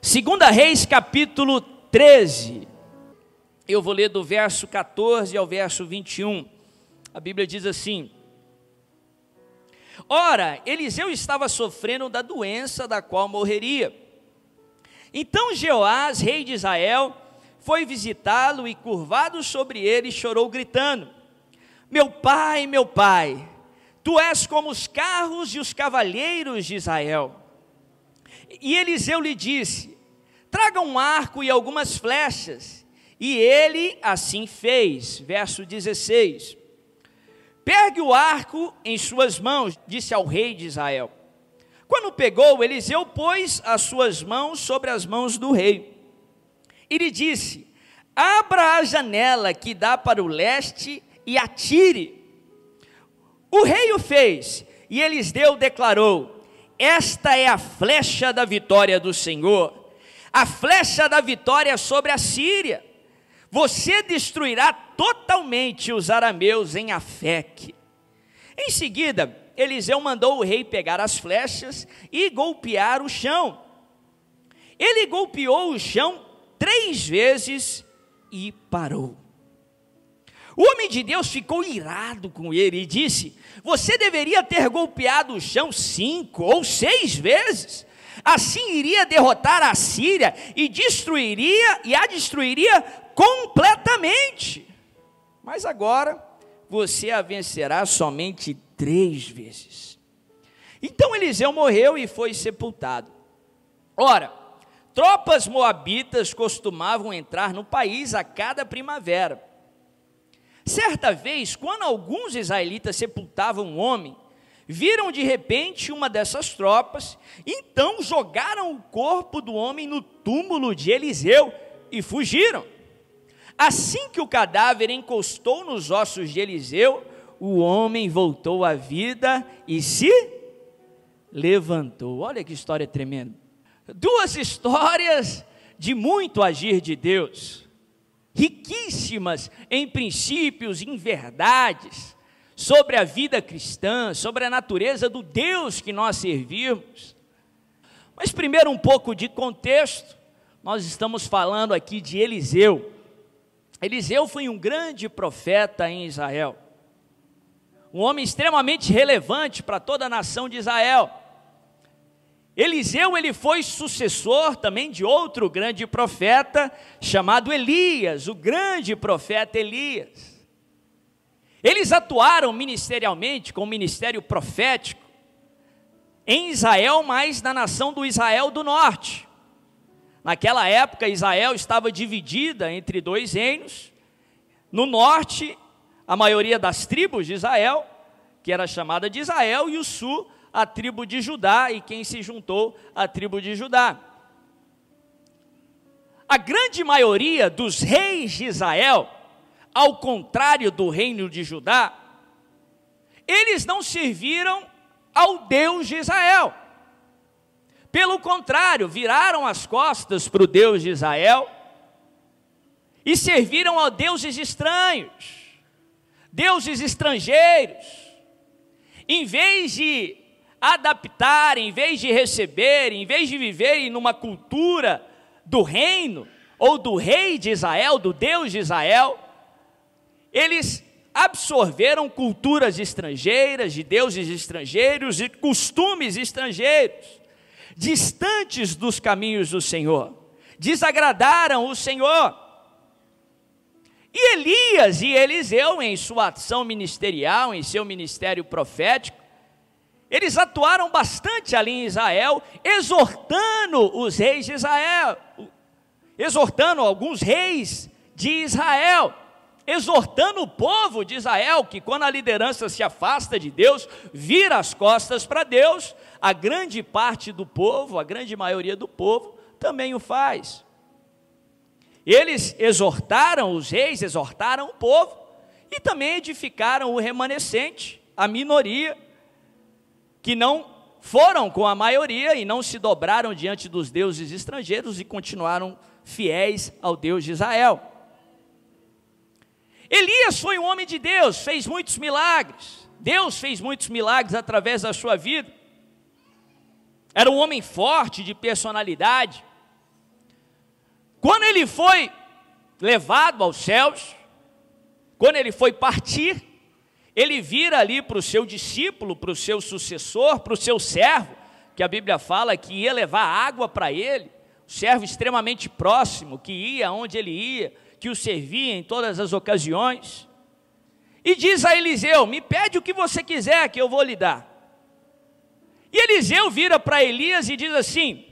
Segunda Reis, capítulo 13. Eu vou ler do verso 14 ao verso 21. A Bíblia diz assim: Ora, Eliseu estava sofrendo da doença da qual morreria. Então Jeoás, rei de Israel, foi visitá-lo e, curvado sobre ele, chorou, gritando: Meu pai, meu pai, tu és como os carros e os cavalheiros de Israel. E Eliseu lhe disse: Traga um arco e algumas flechas. E ele assim fez. Verso 16. Pegue o arco em suas mãos, disse ao rei de Israel. Quando pegou, Eliseu pôs as suas mãos sobre as mãos do rei. E lhe disse: Abra a janela que dá para o leste e atire. O rei o fez, e Eliseu declarou: Esta é a flecha da vitória do Senhor, a flecha da vitória sobre a Síria. Você destruirá totalmente os arameus em Afeque. Em seguida, Eliseu mandou o rei pegar as flechas e golpear o chão. Ele golpeou o chão três vezes e parou. O homem de Deus ficou irado com ele e disse: Você deveria ter golpeado o chão cinco ou seis vezes. Assim iria derrotar a Síria e destruiria e a destruiria completamente. Mas agora você a vencerá somente três vezes. Então Eliseu morreu e foi sepultado. Ora, tropas moabitas costumavam entrar no país a cada primavera. Certa vez, quando alguns israelitas sepultavam um homem, viram de repente uma dessas tropas, então jogaram o corpo do homem no túmulo de Eliseu e fugiram. Assim que o cadáver encostou nos ossos de Eliseu, o homem voltou à vida e se levantou. Olha que história tremenda. Duas histórias de muito agir de Deus, riquíssimas em princípios, em verdades, sobre a vida cristã, sobre a natureza do Deus que nós servimos. Mas primeiro um pouco de contexto, nós estamos falando aqui de Eliseu. Eliseu foi um grande profeta em Israel, um homem extremamente relevante para toda a nação de Israel. Eliseu ele foi sucessor também de outro grande profeta chamado Elias, o grande profeta Elias. Eles atuaram ministerialmente com o ministério profético em Israel, mas na nação do Israel do norte. Naquela época, Israel estava dividida entre dois reinos. No norte, a maioria das tribos de Israel, que era chamada de Israel, e o sul, a tribo de Judá, e quem se juntou à tribo de Judá. A grande maioria dos reis de Israel, ao contrário do reino de Judá, eles não serviram ao Deus de Israel. Pelo contrário, viraram as costas para o Deus de Israel e serviram a deuses estranhos, deuses estrangeiros. Em vez de adaptar, em vez de receber, em vez de viverem numa cultura do reino ou do rei de Israel, do Deus de Israel, eles absorveram culturas estrangeiras, de deuses estrangeiros e costumes estrangeiros distantes dos caminhos do Senhor, desagradaram o Senhor. E Elias e Eliseu, em sua ação ministerial, em seu ministério profético, eles atuaram bastante ali em Israel, exortando os reis de Israel, exortando alguns reis de Israel exortando o povo de Israel que, quando a liderança se afasta de Deus, vira as costas para Deus, a grande parte do povo, a grande maioria do povo, também o faz. Eles exortaram os reis, exortaram o povo e também edificaram o remanescente, a minoria, que não foram com a maioria e não se dobraram diante dos deuses estrangeiros e continuaram fiéis ao Deus de Israel. Elias foi um homem de Deus, fez muitos milagres. Deus fez muitos milagres através da sua vida. Era um homem forte de personalidade. Quando ele foi levado aos céus, quando ele foi partir, ele vira ali para o seu discípulo, para o seu sucessor, para o seu servo, que a Bíblia fala que ia levar água para ele, servo extremamente próximo, que ia onde ele ia, que o servia em todas as ocasiões. E diz a Eliseu: Me pede o que você quiser, que eu vou lhe dar. E Eliseu vira para Elias e diz assim: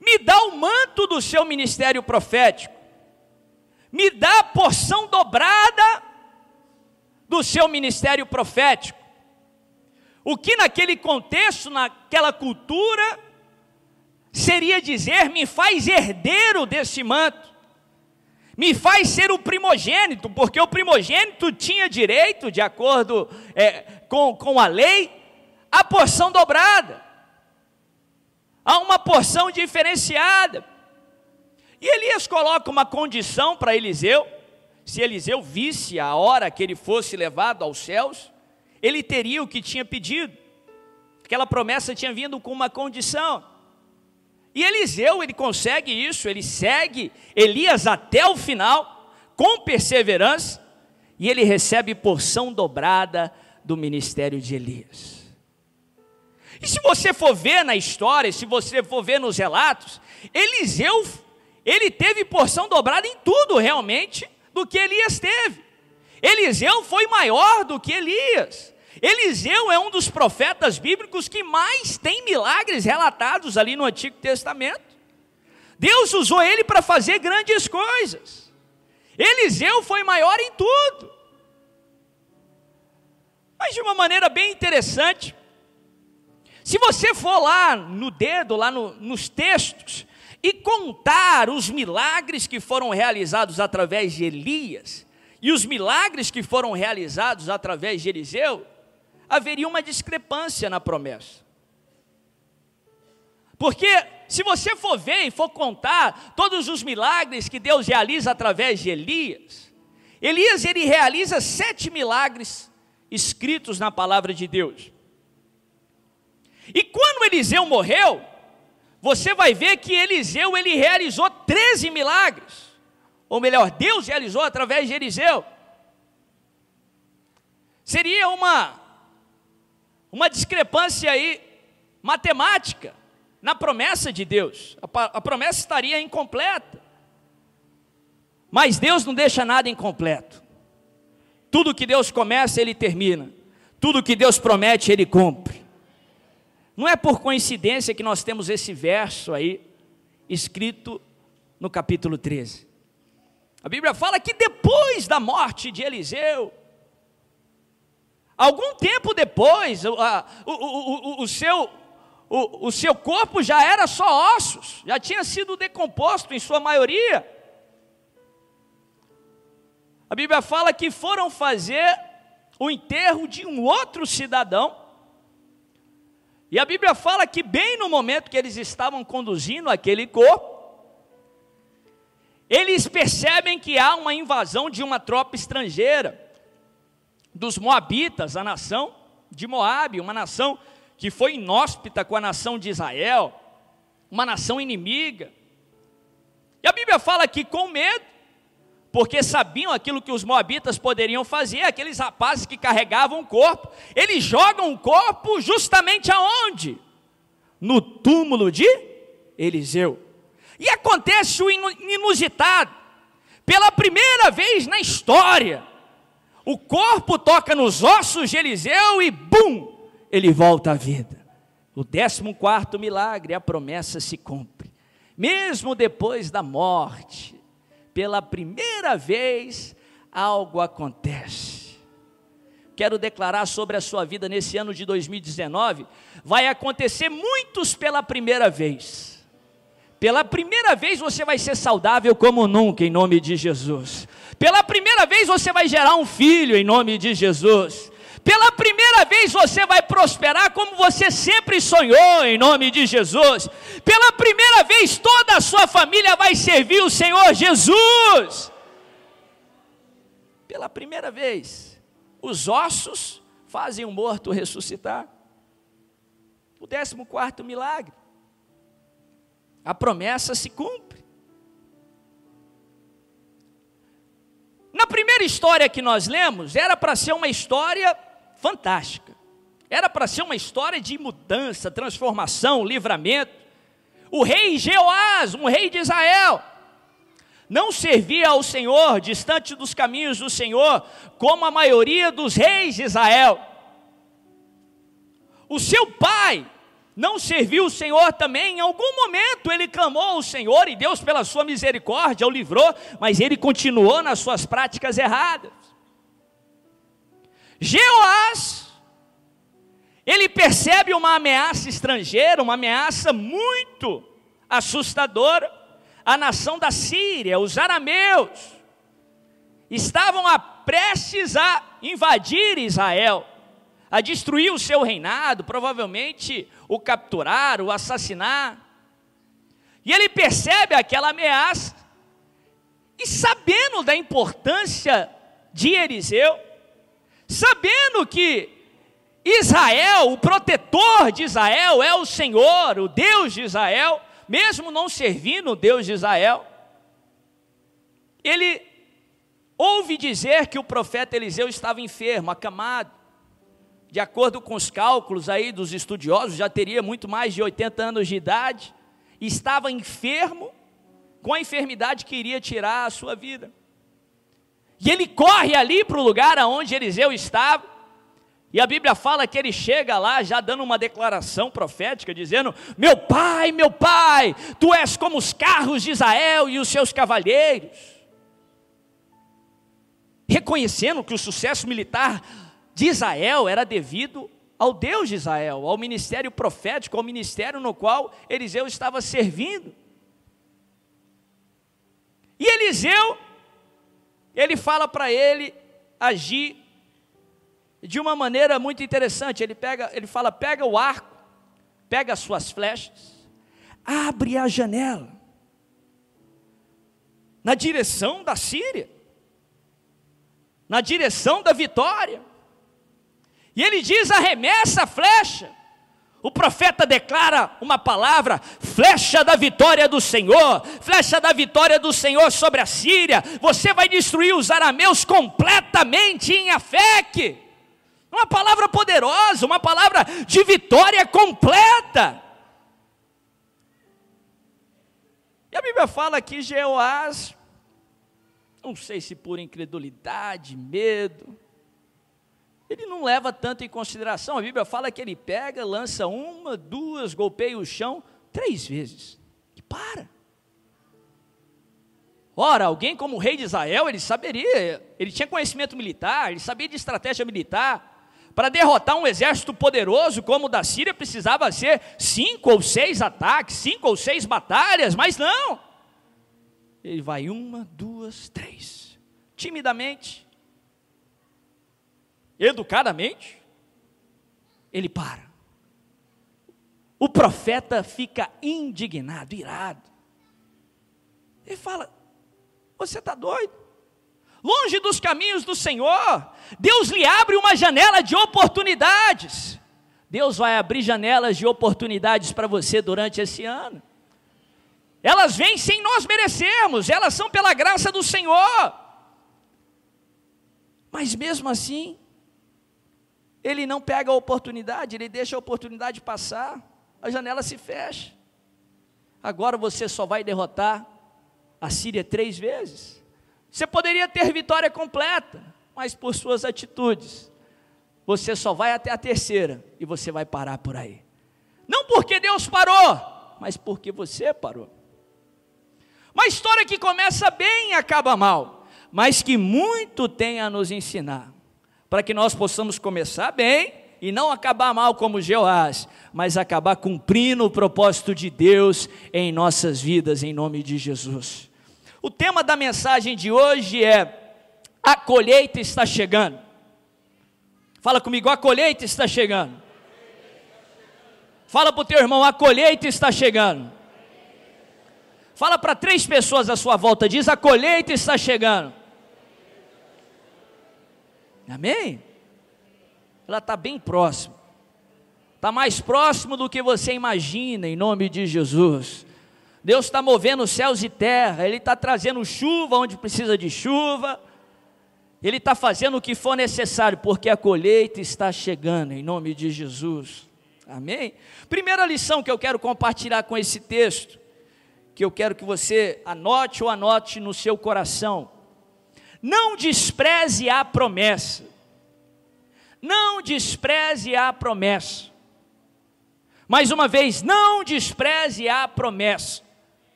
Me dá o manto do seu ministério profético me dá a porção dobrada do seu ministério profético. O que naquele contexto, naquela cultura, seria dizer: me faz herdeiro desse manto, me faz ser o primogênito, porque o primogênito tinha direito, de acordo é, com, com a lei, a porção dobrada, a uma porção diferenciada. E Elias coloca uma condição para Eliseu: se Eliseu visse a hora que ele fosse levado aos céus, ele teria o que tinha pedido. Aquela promessa tinha vindo com uma condição. E Eliseu, ele consegue isso, ele segue Elias até o final, com perseverança, e ele recebe porção dobrada do ministério de Elias. E se você for ver na história, se você for ver nos relatos, Eliseu ele teve porção dobrada em tudo realmente do que Elias teve. Eliseu foi maior do que Elias. Eliseu é um dos profetas bíblicos que mais tem milagres relatados ali no Antigo Testamento. Deus usou ele para fazer grandes coisas. Eliseu foi maior em tudo. Mas de uma maneira bem interessante, se você for lá no dedo, lá no, nos textos, e contar os milagres que foram realizados através de Elias e os milagres que foram realizados através de Eliseu, haveria uma discrepância na promessa. Porque se você for ver e for contar todos os milagres que Deus realiza através de Elias, Elias ele realiza sete milagres escritos na palavra de Deus. E quando Eliseu morreu, você vai ver que Eliseu ele realizou 13 milagres. Ou melhor, Deus realizou através de Eliseu. Seria uma uma discrepância aí matemática na promessa de Deus. A, a promessa estaria incompleta. Mas Deus não deixa nada incompleto. Tudo que Deus começa, ele termina. Tudo que Deus promete, ele cumpre. Não é por coincidência que nós temos esse verso aí escrito no capítulo 13. A Bíblia fala que depois da morte de Eliseu, algum tempo depois, o, o, o, o, seu, o seu corpo já era só ossos, já tinha sido decomposto em sua maioria. A Bíblia fala que foram fazer o enterro de um outro cidadão, e a Bíblia fala que, bem no momento que eles estavam conduzindo aquele corpo, eles percebem que há uma invasão de uma tropa estrangeira, dos Moabitas, a nação de Moabe, uma nação que foi inóspita com a nação de Israel, uma nação inimiga. E a Bíblia fala que, com medo, porque sabiam aquilo que os moabitas poderiam fazer, aqueles rapazes que carregavam o corpo, eles jogam o corpo justamente aonde? No túmulo de Eliseu. E acontece o inusitado, pela primeira vez na história, o corpo toca nos ossos de Eliseu e bum, ele volta à vida. O décimo quarto milagre, a promessa se cumpre. Mesmo depois da morte, pela primeira vez, algo acontece. Quero declarar sobre a sua vida nesse ano de 2019, vai acontecer muitos pela primeira vez. Pela primeira vez você vai ser saudável como nunca, em nome de Jesus. Pela primeira vez você vai gerar um filho, em nome de Jesus. Pela primeira vez você vai prosperar como você sempre sonhou, em nome de Jesus. Pela primeira vez toda a sua família vai servir o Senhor Jesus. Pela primeira vez, os ossos fazem o morto ressuscitar. O décimo quarto milagre. a promessa se cumpre. Na primeira história que nós lemos, era para ser uma história fantástica. Era para ser uma história de mudança, transformação, livramento. O rei Jeoás, um rei de Israel, não servia ao Senhor, distante dos caminhos do Senhor, como a maioria dos reis de Israel. O seu pai não serviu o Senhor também, em algum momento ele clamou ao Senhor e Deus, pela sua misericórdia, o livrou, mas ele continuou nas suas práticas erradas. Jeoás, ele percebe uma ameaça estrangeira, uma ameaça muito assustadora. A nação da Síria, os arameus, estavam a prestes a invadir Israel a destruir o seu reinado, provavelmente o capturar, o assassinar. E ele percebe aquela ameaça, e sabendo da importância de Eliseu, sabendo que Israel, o protetor de Israel, é o Senhor, o Deus de Israel, mesmo não servindo o Deus de Israel, ele ouve dizer que o profeta Eliseu estava enfermo, acamado de acordo com os cálculos aí dos estudiosos, já teria muito mais de 80 anos de idade, estava enfermo com a enfermidade que iria tirar a sua vida. E ele corre ali para o lugar aonde Eliseu estava, e a Bíblia fala que ele chega lá já dando uma declaração profética, dizendo: Meu pai, meu pai, tu és como os carros de Israel e os seus cavalheiros. Reconhecendo que o sucesso militar de Israel era devido ao Deus de Israel, ao ministério profético, ao ministério no qual Eliseu estava servindo. E Eliseu, ele fala para ele agir de uma maneira muito interessante. Ele pega, ele fala: pega o arco, pega as suas flechas, abre a janela na direção da Síria, na direção da vitória. E ele diz: arremessa a flecha. O profeta declara uma palavra: flecha da vitória do Senhor, flecha da vitória do Senhor sobre a Síria. Você vai destruir os arameus completamente em Afeque. Uma palavra poderosa, uma palavra de vitória completa. E a Bíblia fala que Jeoás, não sei se por incredulidade, medo, ele não leva tanto em consideração. A Bíblia fala que ele pega, lança uma, duas, golpeia o chão três vezes e para. Ora, alguém como o rei de Israel, ele saberia, ele tinha conhecimento militar, ele sabia de estratégia militar. Para derrotar um exército poderoso como o da Síria, precisava ser cinco ou seis ataques, cinco ou seis batalhas, mas não. Ele vai uma, duas, três. Timidamente, educadamente, ele para. O profeta fica indignado, irado. Ele fala: Você está doido? Longe dos caminhos do Senhor, Deus lhe abre uma janela de oportunidades. Deus vai abrir janelas de oportunidades para você durante esse ano. Elas vêm sem nós merecermos, elas são pela graça do Senhor. Mas mesmo assim, ele não pega a oportunidade, ele deixa a oportunidade passar, a janela se fecha. Agora você só vai derrotar a Síria três vezes. Você poderia ter vitória completa, mas por suas atitudes, você só vai até a terceira e você vai parar por aí. Não porque Deus parou, mas porque você parou. Uma história que começa bem e acaba mal, mas que muito tem a nos ensinar para que nós possamos começar bem e não acabar mal como Jeoás, mas acabar cumprindo o propósito de Deus em nossas vidas, em nome de Jesus. O tema da mensagem de hoje é: a colheita está chegando. Fala comigo, a colheita está chegando. Fala para o teu irmão, a colheita está chegando. Fala para três pessoas à sua volta, diz: a colheita está chegando. Amém? Ela está bem próxima. Está mais próximo do que você imagina, em nome de Jesus. Deus está movendo céus e terra, Ele está trazendo chuva onde precisa de chuva, Ele está fazendo o que for necessário, porque a colheita está chegando, em nome de Jesus. Amém? Primeira lição que eu quero compartilhar com esse texto, que eu quero que você anote ou anote no seu coração. Não despreze a promessa. Não despreze a promessa. Mais uma vez, não despreze a promessa.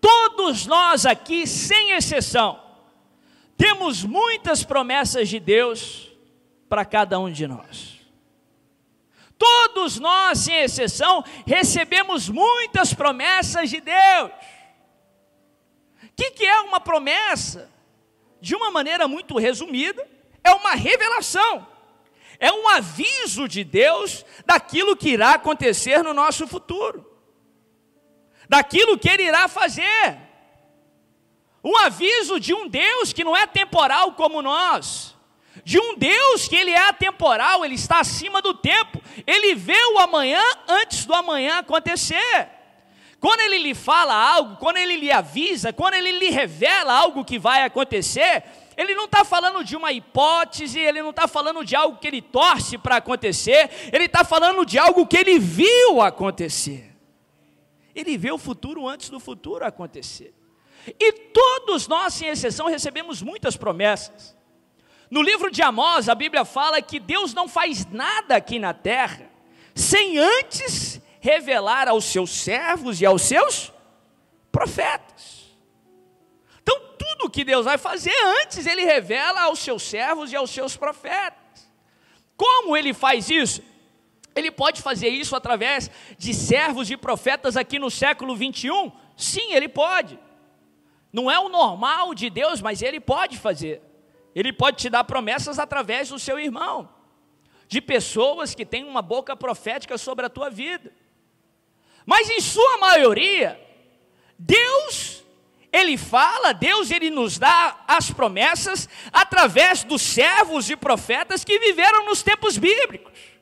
Todos nós aqui, sem exceção, temos muitas promessas de Deus para cada um de nós. Todos nós, sem exceção, recebemos muitas promessas de Deus. O que, é uma promessa? De uma maneira muito resumida, é uma revelação, é um aviso de Deus daquilo que irá acontecer no nosso futuro daquilo que ele irá fazer. Um aviso de um Deus que não é temporal como nós, de um Deus que ele é atemporal, ele está acima do tempo, ele vê o amanhã antes do amanhã acontecer. Quando ele lhe fala algo, quando ele lhe avisa, quando ele lhe revela algo que vai acontecer, ele não está falando de uma hipótese, ele não está falando de algo que ele torce para acontecer, ele está falando de algo que ele viu acontecer. Ele vê o futuro antes do futuro acontecer. E todos nós, sem exceção, recebemos muitas promessas. No livro de Amós, a Bíblia fala que Deus não faz nada aqui na terra sem antes revelar aos seus servos e aos seus profetas. Então, tudo que Deus vai fazer antes, Ele revela aos seus servos e aos seus profetas. Como Ele faz isso? Ele pode fazer isso através de servos e profetas aqui no século 21? Sim, ele pode. Não é o normal de Deus, mas ele pode fazer. Ele pode te dar promessas através do seu irmão, de pessoas que têm uma boca profética sobre a tua vida. Mas em sua maioria, Deus, ele fala, Deus ele nos dá as promessas através dos servos e profetas que viveram nos tempos bíblicos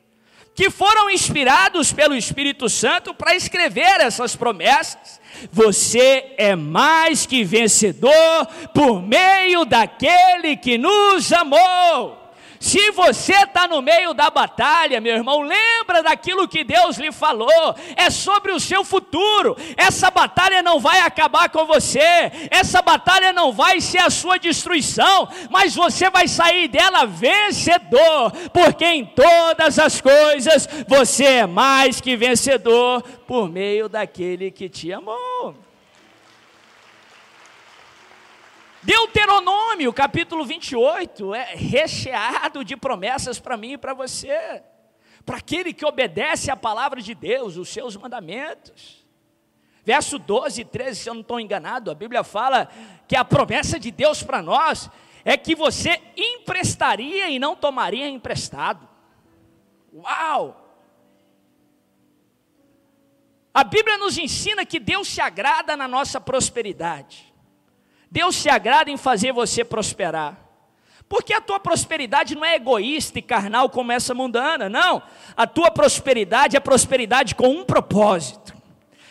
que foram inspirados pelo Espírito Santo para escrever essas promessas. Você é mais que vencedor por meio daquele que nos amou. Se você está no meio da batalha, meu irmão, lembra daquilo que Deus lhe falou, é sobre o seu futuro. Essa batalha não vai acabar com você, essa batalha não vai ser a sua destruição, mas você vai sair dela vencedor, porque em todas as coisas você é mais que vencedor por meio daquele que te amou. Deuteronômio, capítulo 28, é recheado de promessas para mim e para você, para aquele que obedece à palavra de Deus, os seus mandamentos. Verso 12 e 13, se eu não estou enganado, a Bíblia fala que a promessa de Deus para nós é que você emprestaria e não tomaria emprestado. Uau! A Bíblia nos ensina que Deus se agrada na nossa prosperidade. Deus se agrada em fazer você prosperar. Porque a tua prosperidade não é egoísta e carnal como essa mundana, não. A tua prosperidade é prosperidade com um propósito.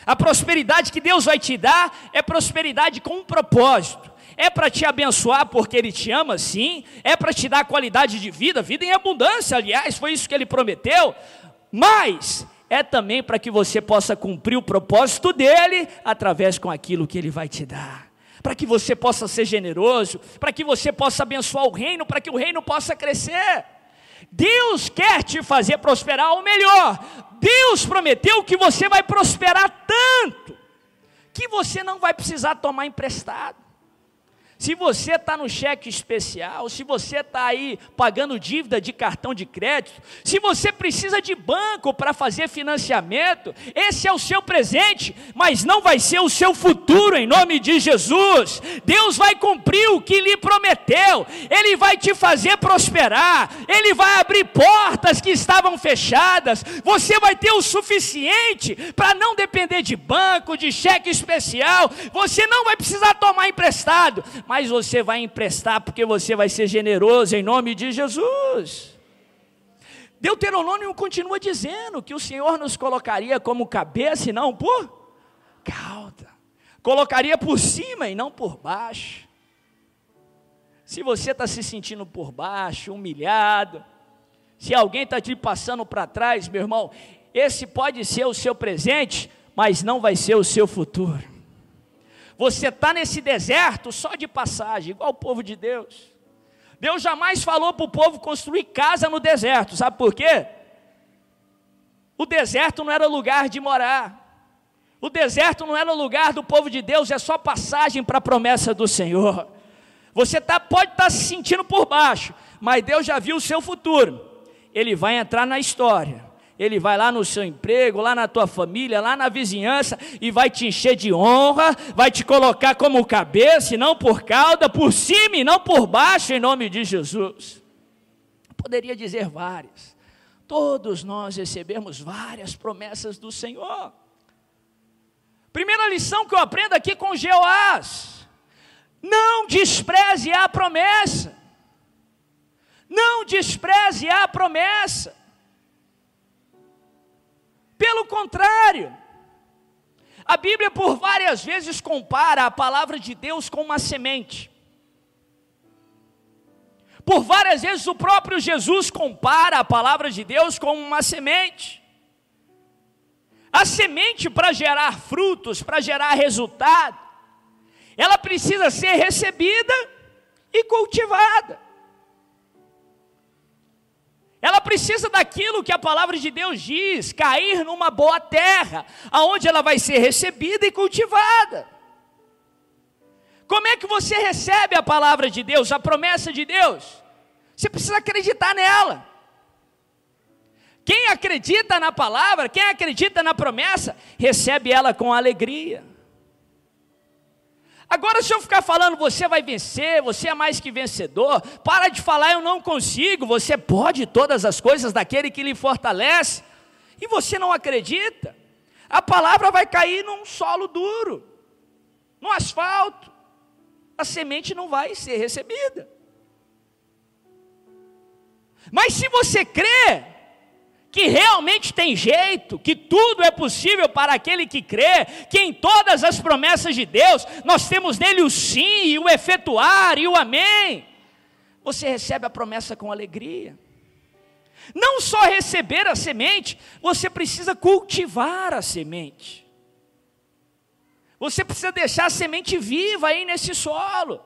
A prosperidade que Deus vai te dar é prosperidade com um propósito. É para te abençoar porque Ele te ama, sim. É para te dar qualidade de vida, vida em abundância, aliás, foi isso que Ele prometeu. Mas é também para que você possa cumprir o propósito dele através com aquilo que Ele vai te dar para que você possa ser generoso, para que você possa abençoar o reino, para que o reino possa crescer. Deus quer te fazer prosperar, ou melhor, Deus prometeu que você vai prosperar tanto, que você não vai precisar tomar emprestado. Se você está no cheque especial, se você está aí pagando dívida de cartão de crédito, se você precisa de banco para fazer financiamento, esse é o seu presente, mas não vai ser o seu futuro em nome de Jesus. Deus vai cumprir o que lhe prometeu, Ele vai te fazer prosperar, Ele vai abrir portas que estavam fechadas, você vai ter o suficiente para não depender de banco, de cheque especial, você não vai precisar tomar emprestado mas você vai emprestar porque você vai ser generoso em nome de Jesus. Deuteronômio continua dizendo que o Senhor nos colocaria como cabeça e não por cauda, colocaria por cima e não por baixo. Se você está se sentindo por baixo, humilhado, se alguém está te passando para trás, meu irmão, esse pode ser o seu presente, mas não vai ser o seu futuro. Você está nesse deserto só de passagem, igual o povo de Deus. Deus jamais falou para o povo construir casa no deserto, sabe por quê? O deserto não era lugar de morar. O deserto não era lugar do povo de Deus, é só passagem para a promessa do Senhor. Você tá, pode estar tá se sentindo por baixo, mas Deus já viu o seu futuro. Ele vai entrar na história ele vai lá no seu emprego, lá na tua família, lá na vizinhança e vai te encher de honra, vai te colocar como cabeça e não por cauda, por cima e não por baixo, em nome de Jesus. Poderia dizer várias. Todos nós recebemos várias promessas do Senhor. Primeira lição que eu aprendo aqui com Jeoás: não despreze a promessa. Não despreze a promessa. Pelo contrário, a Bíblia por várias vezes compara a palavra de Deus com uma semente. Por várias vezes o próprio Jesus compara a palavra de Deus com uma semente. A semente para gerar frutos, para gerar resultado, ela precisa ser recebida e cultivada. Ela precisa daquilo que a palavra de Deus diz, cair numa boa terra, aonde ela vai ser recebida e cultivada. Como é que você recebe a palavra de Deus, a promessa de Deus? Você precisa acreditar nela. Quem acredita na palavra, quem acredita na promessa, recebe ela com alegria. Agora, se eu ficar falando, você vai vencer, você é mais que vencedor, para de falar, eu não consigo, você pode todas as coisas daquele que lhe fortalece, e você não acredita, a palavra vai cair num solo duro, no asfalto, a semente não vai ser recebida. Mas se você crê, que realmente tem jeito, que tudo é possível para aquele que crê, que em todas as promessas de Deus nós temos nele o sim, e o efetuar e o amém. Você recebe a promessa com alegria. Não só receber a semente, você precisa cultivar a semente. Você precisa deixar a semente viva aí nesse solo.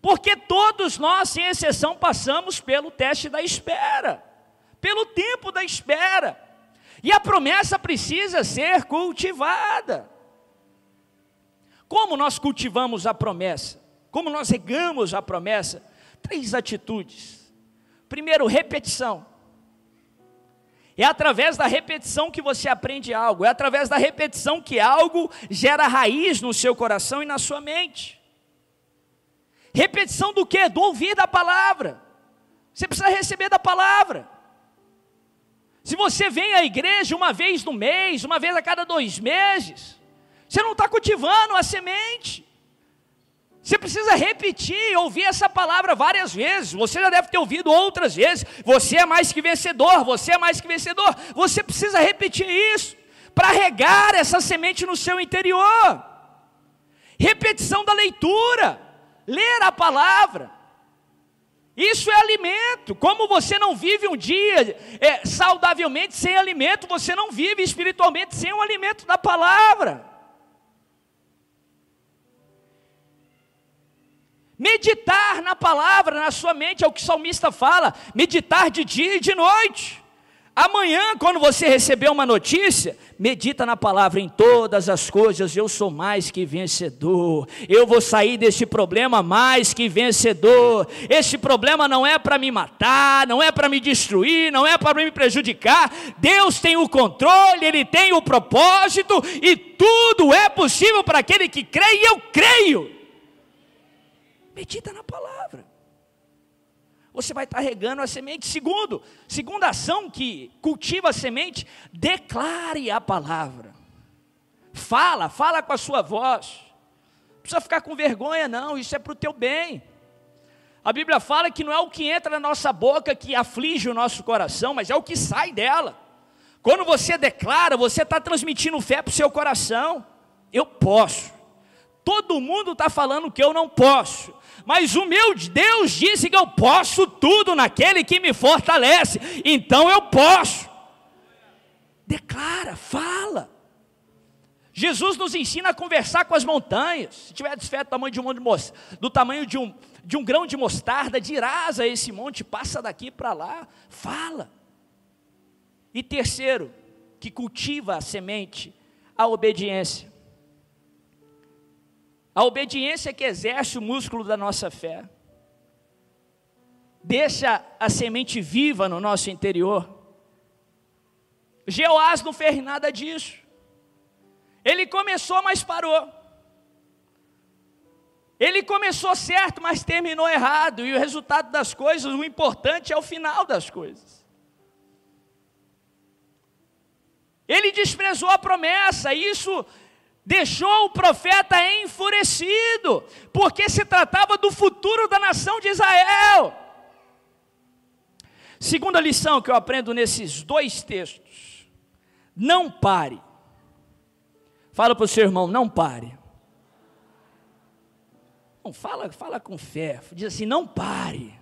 Porque todos nós, sem exceção, passamos pelo teste da espera pelo tempo da espera. E a promessa precisa ser cultivada. Como nós cultivamos a promessa? Como nós regamos a promessa? Três atitudes. Primeiro, repetição. É através da repetição que você aprende algo, é através da repetição que algo gera raiz no seu coração e na sua mente. Repetição do que? Do ouvir da palavra. Você precisa receber da palavra. Se você vem à igreja uma vez no mês, uma vez a cada dois meses, você não está cultivando a semente. Você precisa repetir, ouvir essa palavra várias vezes. Você já deve ter ouvido outras vezes. Você é mais que vencedor, você é mais que vencedor. Você precisa repetir isso para regar essa semente no seu interior. Repetição da leitura, ler a palavra. Isso é alimento. Como você não vive um dia é, saudavelmente sem alimento, você não vive espiritualmente sem o alimento da palavra. Meditar na palavra, na sua mente, é o que o salmista fala: meditar de dia e de noite. Amanhã, quando você receber uma notícia, medita na palavra em todas as coisas, eu sou mais que vencedor. Eu vou sair desse problema mais que vencedor. Esse problema não é para me matar, não é para me destruir, não é para me prejudicar. Deus tem o controle, ele tem o propósito e tudo é possível para aquele que crê e eu creio. Medita na palavra você vai estar regando a semente. Segundo, segunda ação que cultiva a semente, declare a palavra. Fala, fala com a sua voz. Não precisa ficar com vergonha, não, isso é para o teu bem. A Bíblia fala que não é o que entra na nossa boca que aflige o nosso coração, mas é o que sai dela. Quando você declara, você está transmitindo fé para o seu coração. eu posso. Todo mundo está falando que eu não posso. Mas o meu Deus disse que eu posso tudo naquele que me fortalece. Então eu posso. Declara, fala. Jesus nos ensina a conversar com as montanhas. Se tiver fé do tamanho de um, do tamanho de um, de um grão de mostarda, dirás a esse monte, passa daqui para lá, fala. E terceiro, que cultiva a semente, a obediência. A obediência que exerce o músculo da nossa fé. Deixa a semente viva no nosso interior. Jeoás não fez nada disso. Ele começou, mas parou. Ele começou certo, mas terminou errado. E o resultado das coisas, o importante é o final das coisas. Ele desprezou a promessa, isso deixou o profeta enfurecido, porque se tratava do futuro da nação de Israel. Segunda lição que eu aprendo nesses dois textos: não pare Fala para o seu irmão, não pare. Não, fala, fala com fé. Diz assim, não pare.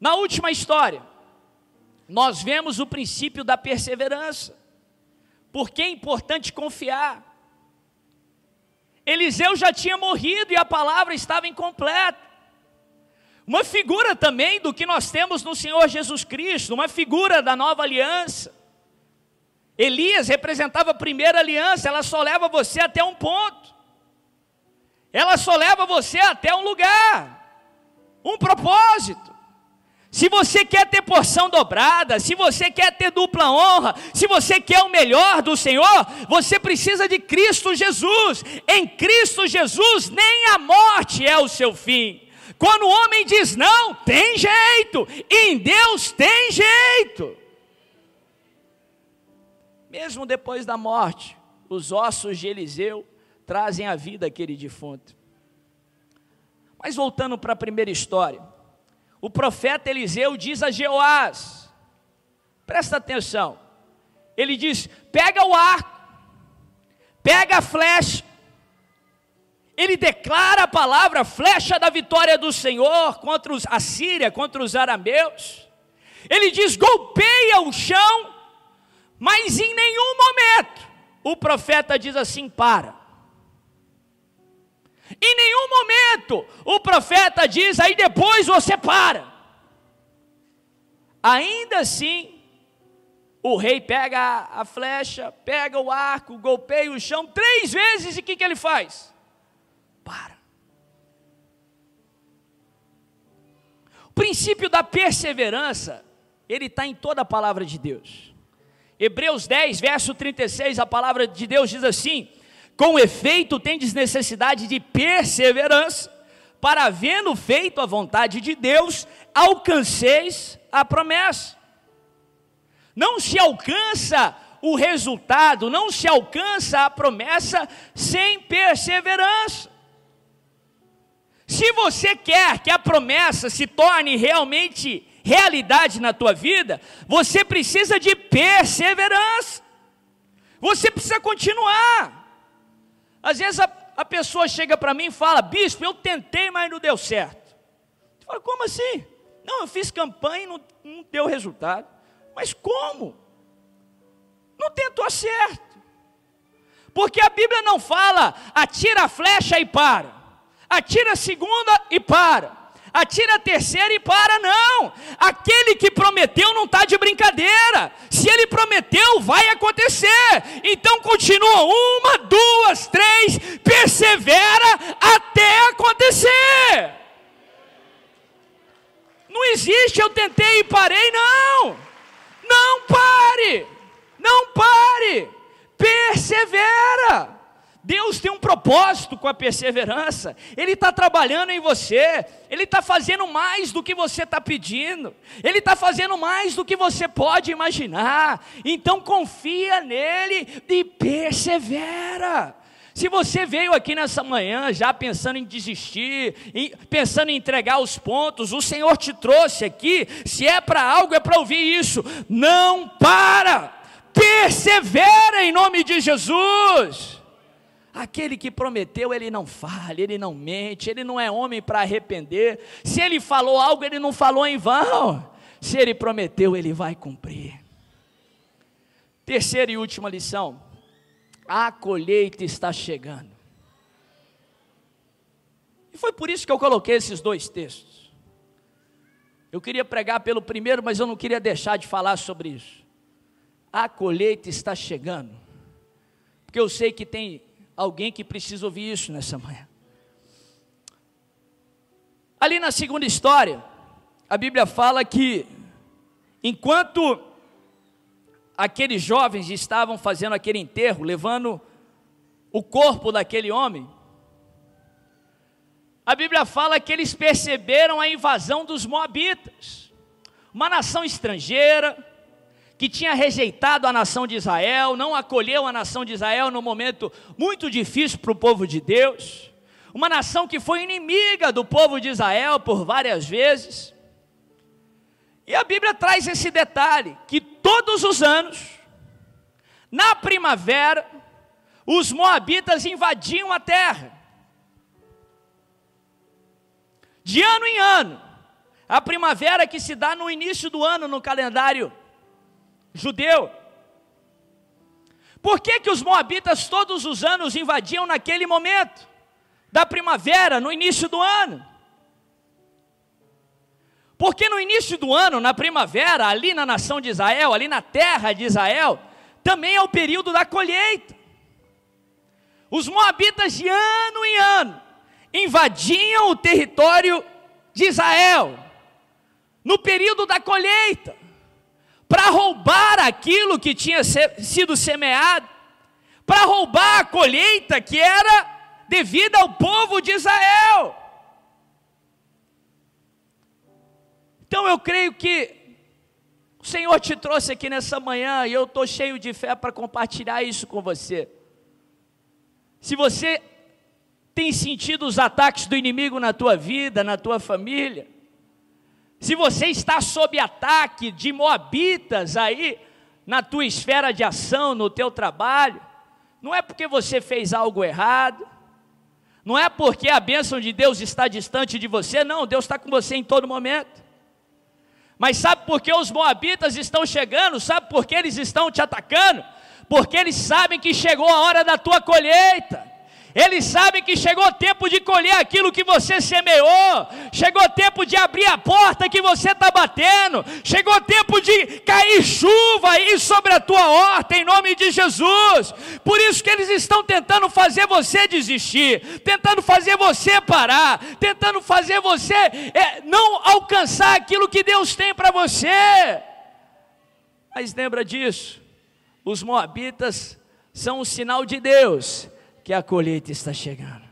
Na última história, nós vemos o princípio da perseverança. Porque é importante confiar. Eliseu já tinha morrido e a palavra estava incompleta. Uma figura também do que nós temos no Senhor Jesus Cristo, uma figura da nova aliança. Elias representava a primeira aliança, ela só leva você até um ponto. Ela só leva você até um lugar, um propósito. Se você quer ter porção dobrada, se você quer ter dupla honra, se você quer o melhor do Senhor, você precisa de Cristo Jesus. Em Cristo Jesus, nem a morte é o seu fim. Quando o homem diz não, tem jeito, em Deus tem jeito. Mesmo depois da morte, os ossos de Eliseu trazem à vida aquele defunto. Mas voltando para a primeira história, o profeta Eliseu diz a Jeoás, presta atenção, ele diz: pega o arco, pega a flecha, ele declara a palavra flecha da vitória do Senhor contra os, a Síria, contra os arameus. Ele diz: golpeia o chão mas em nenhum momento o profeta diz assim: para. Em nenhum momento o profeta diz, aí depois você para. Ainda assim, o rei pega a flecha, pega o arco, golpeia o chão três vezes e o que, que ele faz? Para. O princípio da perseverança, ele está em toda a palavra de Deus. Hebreus 10, verso 36, a palavra de Deus diz assim: Com efeito, tendes necessidade de perseverança, para havendo feito a vontade de Deus, alcanceis a promessa. Não se alcança o resultado, não se alcança a promessa sem perseverança. Se você quer que a promessa se torne realmente realidade na tua vida, você precisa de perseverança. Você precisa continuar. Às vezes a, a pessoa chega para mim e fala: Bispo, eu tentei, mas não deu certo. Eu falo, como assim? Não, eu fiz campanha e não, não deu resultado. Mas como? Não tentou certo. Porque a Bíblia não fala, atira a flecha e para. Atira a segunda e para atira a terceira e para, não. Aquele que prometeu não está de brincadeira. Se ele prometeu, vai acontecer. Então continua uma, duas, três, persevera até acontecer. Não existe, eu tentei e parei, não. Não pare, não pare, persevera. Deus tem um propósito com a perseverança, Ele está trabalhando em você, Ele está fazendo mais do que você está pedindo, Ele está fazendo mais do que você pode imaginar, então confia nele e persevera. Se você veio aqui nessa manhã já pensando em desistir, em, pensando em entregar os pontos, o Senhor te trouxe aqui, se é para algo, é para ouvir isso, não para, persevera persevera em nome de Jesus. Aquele que prometeu, ele não falha, ele não mente, ele não é homem para arrepender. Se ele falou algo, ele não falou em vão. Se ele prometeu, ele vai cumprir. Terceira e última lição: a colheita está chegando. E foi por isso que eu coloquei esses dois textos. Eu queria pregar pelo primeiro, mas eu não queria deixar de falar sobre isso. A colheita está chegando. Porque eu sei que tem alguém que precisa ouvir isso nessa manhã. Ali na segunda história, a Bíblia fala que enquanto aqueles jovens estavam fazendo aquele enterro, levando o corpo daquele homem, a Bíblia fala que eles perceberam a invasão dos Moabitas, uma nação estrangeira, que tinha rejeitado a nação de Israel, não acolheu a nação de Israel num momento muito difícil para o povo de Deus, uma nação que foi inimiga do povo de Israel por várias vezes. E a Bíblia traz esse detalhe: que todos os anos, na primavera, os moabitas invadiam a terra. De ano em ano, a primavera que se dá no início do ano no calendário judeu. Por que, que os moabitas todos os anos invadiam naquele momento da primavera, no início do ano? Porque no início do ano, na primavera, ali na nação de Israel, ali na terra de Israel, também é o período da colheita. Os moabitas de ano em ano invadiam o território de Israel no período da colheita para roubar aquilo que tinha sido semeado, para roubar a colheita que era devida ao povo de Israel. Então eu creio que o Senhor te trouxe aqui nessa manhã e eu estou cheio de fé para compartilhar isso com você. Se você tem sentido os ataques do inimigo na tua vida, na tua família, se você está sob ataque de moabitas aí na tua esfera de ação, no teu trabalho, não é porque você fez algo errado, não é porque a bênção de Deus está distante de você, não, Deus está com você em todo momento. Mas sabe por que os moabitas estão chegando? Sabe por que eles estão te atacando? Porque eles sabem que chegou a hora da tua colheita. Eles sabem que chegou tempo de colher aquilo que você semeou, chegou o tempo de abrir a porta que você está batendo, chegou o tempo de cair chuva aí sobre a tua horta, em nome de Jesus. Por isso que eles estão tentando fazer você desistir, tentando fazer você parar, tentando fazer você é, não alcançar aquilo que Deus tem para você. Mas lembra disso, os moabitas são um sinal de Deus que a colheita está chegando.